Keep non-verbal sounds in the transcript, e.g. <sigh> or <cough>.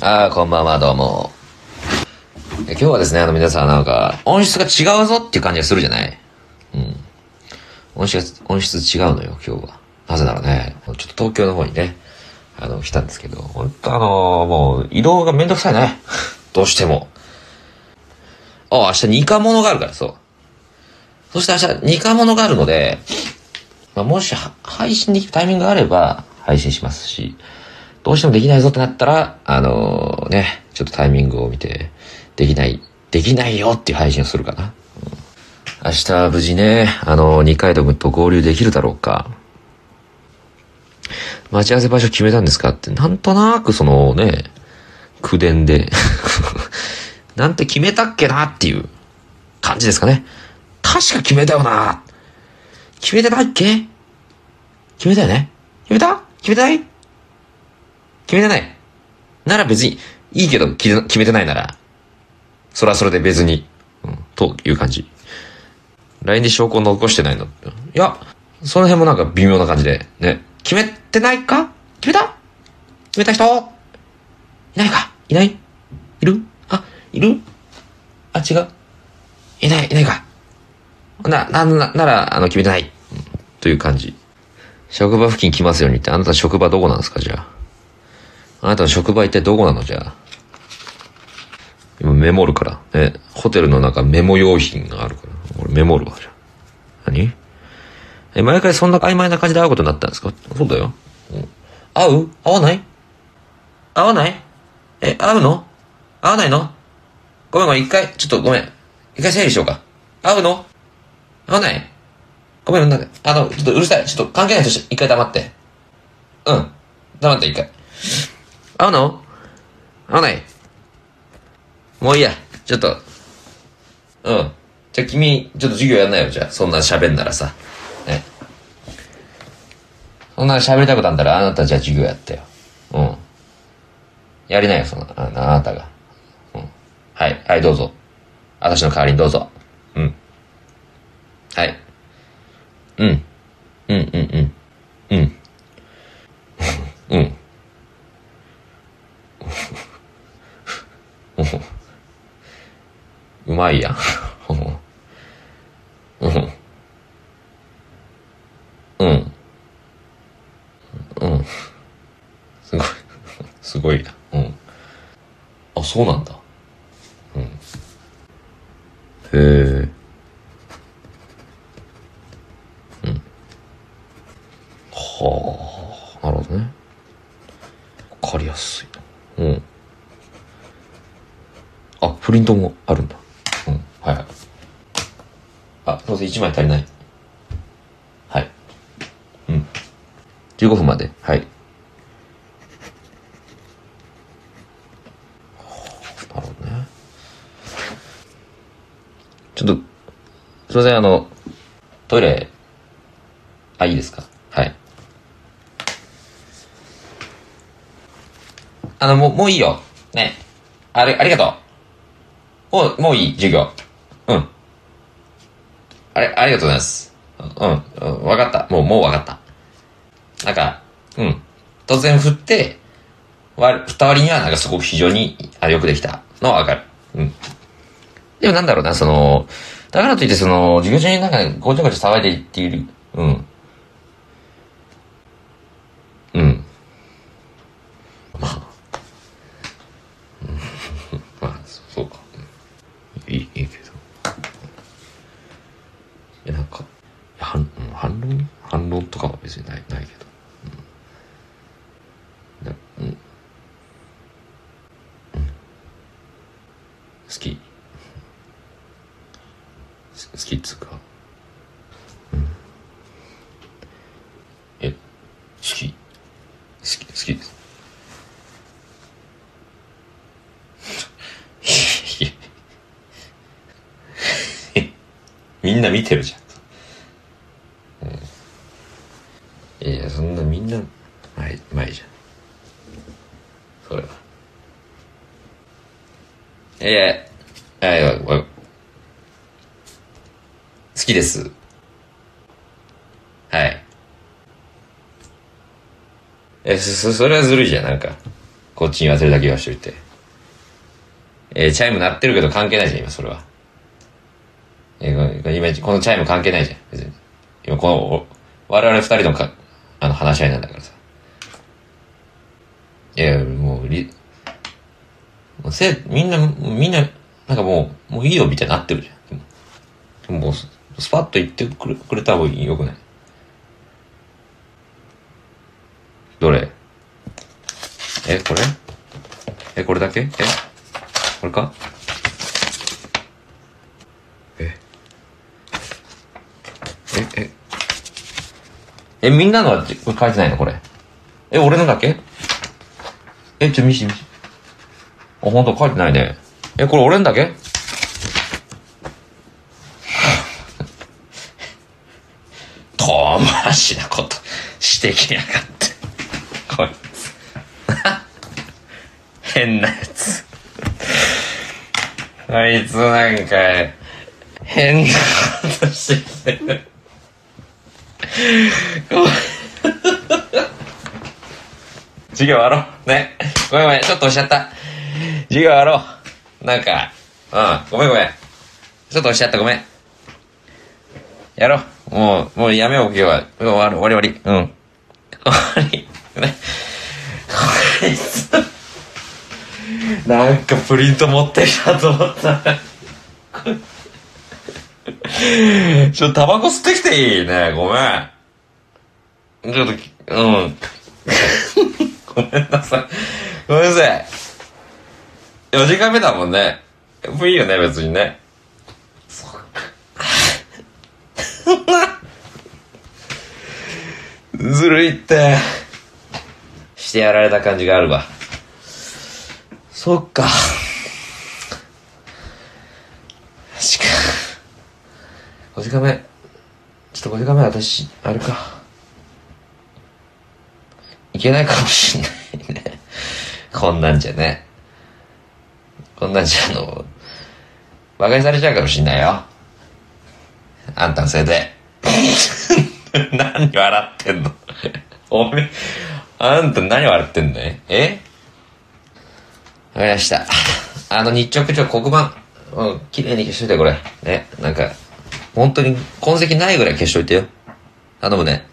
ああ、こんばんは、どうも。今日はですね、あの皆さんなんか、音質が違うぞっていう感じがするじゃない？うん。音質が、音質違うのよ、今日は。なぜならね、ちょっと東京の方にね、あの、来たんですけど、本当あのもう、移動がめんどくさいね。どうしても。あ、明日ニカモノがあるから、そう。そして明日ニカモノがあるので、まあ、もし配信できるタイミングがあれば配信しますし、どうしてもできないぞってなったら、あのね、ちょっとタイミングを見て、できない、できないよっていう配信をするかな。うん明日無事ね、あの、二階堂君と合流できるだろうか。待ち合わせ場所決めたんですかって、なんとなくそのね、口伝で、<laughs> なんて決めたっけなっていう感じですかね。確か決めたよな決めてないっけ？決めたよね決めた？決めてない？決めてないなら別に、いいけど、決めてないなら、それはそれで別に、うん、という感じ。LINE で証拠を残してないのいや、その辺もなんか微妙な感じで、ね。決めてないか？決めた？決めた人？いないか？いない？いる？あ、いる？あ、違う。いない、いないか。な、な、な、なら、あの、決めてない。という感じ。職場付近来ますようにって、あなた職場どこなんですか？じゃあ。あなたの職場一体どこなのじゃ？今メモるから。ね。ホテルの中メモ用品があるから。俺メモるわ、じゃ。何？え、毎回そんな曖昧な感じで会うことになったんですか？そうだよ。うん会う？会わない？会わない？え、会うの？会わないの？ごめんごめん、一回、ちょっとごめん。一回整理しようか。会うの？会わない？ごめん、なんか、あの、ちょっとうるさい。ちょっと関係ないとして、一回黙って。うん。黙って、一回。会うの会わないもういいや。ちょっと。うん。じゃあ君、ちょっと授業やんないよ、じゃあ。そんな喋んならさ。ね。そんな喋りたいことあんだら、あなたじゃあ授業やってよ。うん。やりなよ、その、ああなたが。うん。はい、はい、どうぞ。私の代わりにどうぞ。うん。はい。うん。うん、うん、うん。うん。うん。うまいや <laughs> ん。うん。うん。うん。すごい。すごいな。うん。あ、そうなんだ。うん。へえ。うん。はあ、なるほどね。わかりやすいな。うん。あ、プリントもあるんだ。うん。はいはい。あ、すいませ、1枚足りない。はい。うん。15分まで。はい。なるほどね。ちょっと、すいません、あの、トイレ、あ、いいですか？はい。あの、もう、もういいよ。ね。あれ、ありがとう。もう、もういい、授業。あ、ありがとうございます。うん、うん、わかった。もう、もうわかった。なんか、うん。突然振って、わ、振った割には、なんかすごく非常に、あ、よくできたのはわかる。うん。でもなんだろうな、その、だからといって、その、授業中になんか、ごちゃごちゃ騒いでいっている、うん。まあ。うんまあ、そそうか。うんいい、いいけど。いや、なんか、反、うん反論反論とかは別にない、ないけど。うん。うん。うん。好き。好きっつうか。うん。え、好き。好き、好きです。<laughs> みんな見てるじゃん。うん、いや、そんなみんな、前、前じゃん。それは。いやいや、好きです。はい。え、そ、そそれはずるいじゃん、なんか。こっちに言わせるだけ言わしといて。えーチャイム鳴ってるけど関係ないじゃん、今それは。えー今、このチャイム関係ないじゃん、別に。今この、我々二人のか、あの話し合いなんだからさ。いや、もう、り、せ、みんな、みんな、なんかもう、もういいよみたいになってるじゃん。でももう、スパッと言ってくれくれた方がよくない？どれ？え、これ？え、これだけ？え？これか？え？え、え、え、みんなのはこれ書いてないの？これ。え、俺のだけ？え、ちょ、見し見し。あ、ほんと書いてないね。え、これ俺のだけ？遠回しなことしてきやがって。こいつ。変なやつ。あいつなんか、変なことしてきてる。授業終わろう。ね。ごめんごめん、ちょっと押しちゃった。授業終わろう。なんか、うん、ごめんごめん。ちょっと押しちゃった、ごめん。やろう。もう、もうやめよう、今日は。終わる、終わり終わり。うん。終わり。ね。こいつ。なんかプリント持ってきたと思った。ちょっとタバコ吸ってきていいね。ごめん。ちょっと、うん。ごめんなさい。ごめんなさい。4時間目だもんね。もういいよね、別にね。そっか <laughs> ずるいって。してやられた感じがあるわ。そっか。しか。5時間目。ちょっと5時間目私、あれか。いけないかもしんないね。こんなんじゃね。こんなんじゃあの、馬鹿にされちゃうかもしんないよ。あんたのせいで。<laughs> 何笑ってんの？おめ、あんた何笑ってんの？え？わかりました。あの日直長黒板、うん、綺麗に消しといてこれ。ね、なんか、本当に痕跡ないぐらい消しといてよ。頼むね。